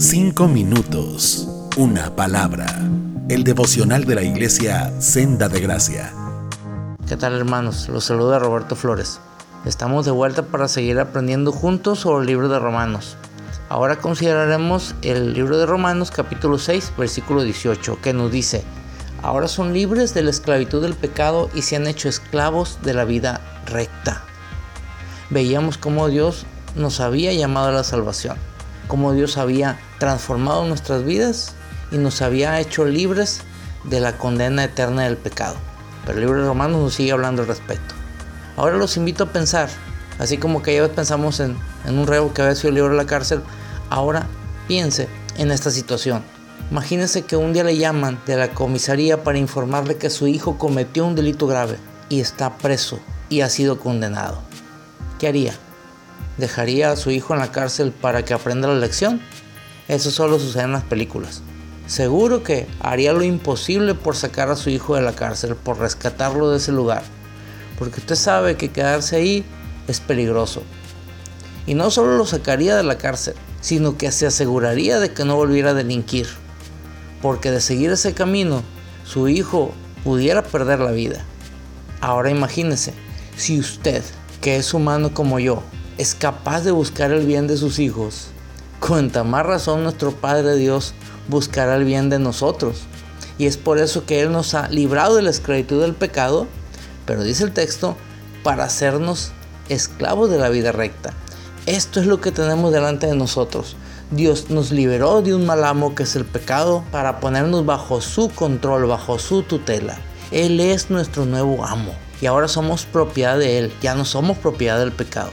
Cinco minutos. Una palabra. El devocional de la iglesia Senda de Gracia. ¿Qué tal hermanos? Los saluda Roberto Flores. Estamos de vuelta para seguir aprendiendo juntos sobre el libro de Romanos. Ahora consideraremos el libro de Romanos capítulo 6 versículo 18 que nos dice, ahora son libres de la esclavitud del pecado y se han hecho esclavos de la vida recta. Veíamos cómo Dios nos había llamado a la salvación cómo Dios había transformado nuestras vidas y nos había hecho libres de la condena eterna del pecado. Pero el libro de Romanos nos sigue hablando al respecto. Ahora los invito a pensar, así como que ya pensamos en, un reo que había sido libre de la cárcel, ahora piense en esta situación. Imagínese que un día le llaman de la comisaría para informarle que su hijo cometió un delito grave y está preso y ha sido condenado. ¿Qué haría? Dejaría a su hijo en la cárcel para que aprenda la lección. Eso solo sucede en las películas. Seguro que haría lo imposible por sacar a su hijo de la cárcel, por rescatarlo de ese lugar. Porque usted sabe que quedarse ahí es peligroso. Y no solo lo sacaría de la cárcel, sino que se aseguraría de que no volviera a delinquir. Porque de seguir ese camino, su hijo pudiera perder la vida. Ahora imagínese, si usted, que es humano como yo, es capaz de buscar el bien de sus hijos, cuanta más razón nuestro Padre Dios buscará el bien de nosotros. Y es por eso que Él nos ha librado de la esclavitud del pecado, pero dice el texto, para hacernos esclavos de la vida recta. Esto es lo que tenemos delante de nosotros. Dios nos liberó de un mal amo que es el pecado para ponernos bajo su control, bajo su tutela. Él es nuestro nuevo amo y ahora somos propiedad de Él, ya no somos propiedad del pecado.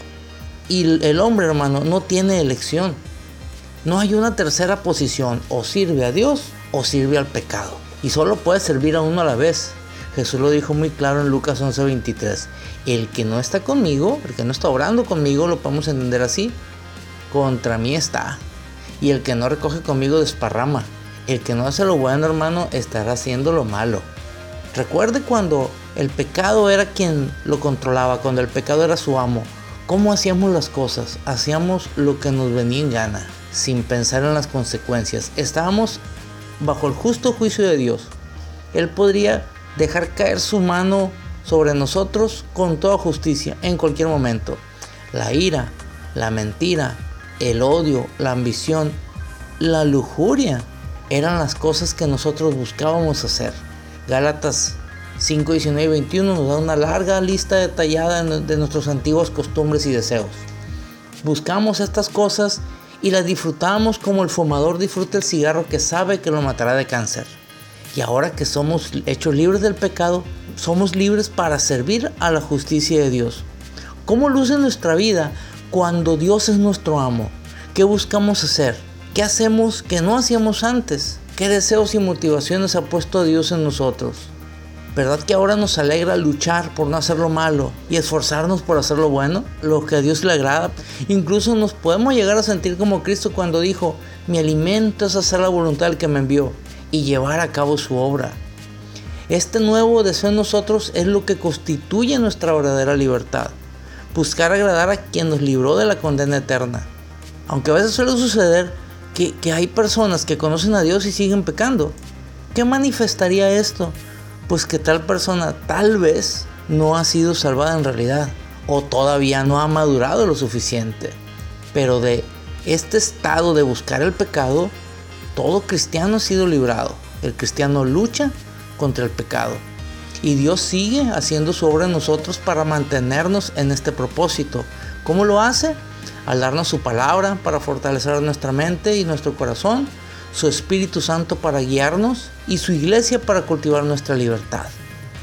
Y el hombre, hermano, no tiene elección. No hay una tercera posición. O sirve a Dios o sirve al pecado. Y solo puede servir a uno a la vez. Jesús lo dijo muy claro en Lucas 11:23. El que no está conmigo, el que no está orando conmigo, lo podemos entender así. Contra mí está. Y el que no recoge conmigo desparrama. El que no hace lo bueno, hermano, estará haciendo lo malo. Recuerde cuando el pecado era quien lo controlaba, cuando el pecado era su amo. ¿Cómo hacíamos las cosas? Hacíamos lo que nos venía en gana, sin pensar en las consecuencias. Estábamos bajo el justo juicio de Dios. Él podría dejar caer su mano sobre nosotros con toda justicia en cualquier momento. La ira, la mentira, el odio, la ambición, la lujuria eran las cosas que nosotros buscábamos hacer. Gálatas 5, 19 y 21 nos da una larga lista detallada de nuestros antiguos costumbres y deseos. Buscamos estas cosas y las disfrutamos como el fumador disfruta el cigarro que sabe que lo matará de cáncer. Y ahora que somos hechos libres del pecado, somos libres para servir a la justicia de Dios. ¿Cómo luce nuestra vida cuando Dios es nuestro amo? ¿Qué buscamos hacer? ¿Qué hacemos que no hacíamos antes? ¿Qué deseos y motivaciones ha puesto Dios en nosotros? ¿Verdad que ahora nos alegra luchar por no hacer lo malo y esforzarnos por hacer lo bueno, lo que a Dios le agrada? Incluso nos podemos llegar a sentir como Cristo cuando dijo, mi alimento es hacer la voluntad que me envió y llevar a cabo su obra. Este nuevo deseo en nosotros es lo que constituye nuestra verdadera libertad. Buscar agradar a quien nos libró de la condena eterna. Aunque a veces suele suceder que, que hay personas que conocen a Dios y siguen pecando. ¿Qué manifestaría esto? Pues que tal persona tal vez no ha sido salvada en realidad o todavía no ha madurado lo suficiente. Pero de este estado de buscar el pecado, todo cristiano ha sido librado. El cristiano lucha contra el pecado. Y Dios sigue haciendo su obra en nosotros para mantenernos en este propósito. ¿Cómo lo hace? Al darnos su palabra para fortalecer nuestra mente y nuestro corazón su Espíritu Santo para guiarnos y su iglesia para cultivar nuestra libertad.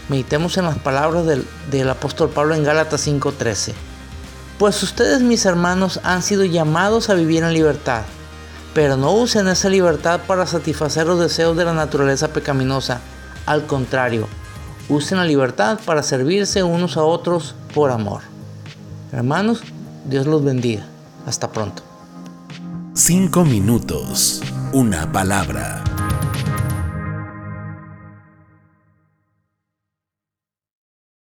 Meditemos en las palabras del, apóstol Pablo en Gálatas 5:13. Pues ustedes, mis hermanos, han sido llamados a vivir en libertad, pero no usen esa libertad para satisfacer los deseos de la naturaleza pecaminosa. Al contrario, usen la libertad para servirse unos a otros por amor. Hermanos, Dios los bendiga. Hasta pronto. Cinco minutos una palabra.